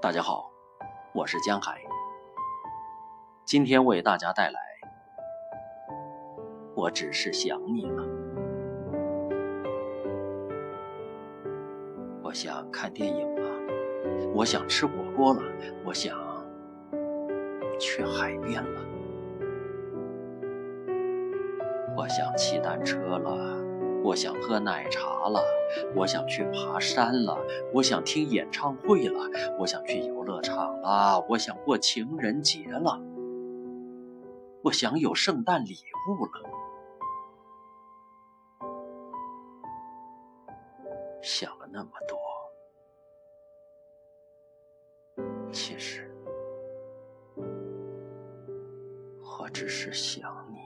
大家好，我是江海，今天为大家带来《我只是想你了》。我想看电影了，我想吃火锅了，我想去海边了，我想骑单车了。我想喝奶茶了，我想去爬山了，我想听演唱会了，我想去游乐场了，我想过情人节了，我想有圣诞礼物了。想了那么多，其实我只是想你。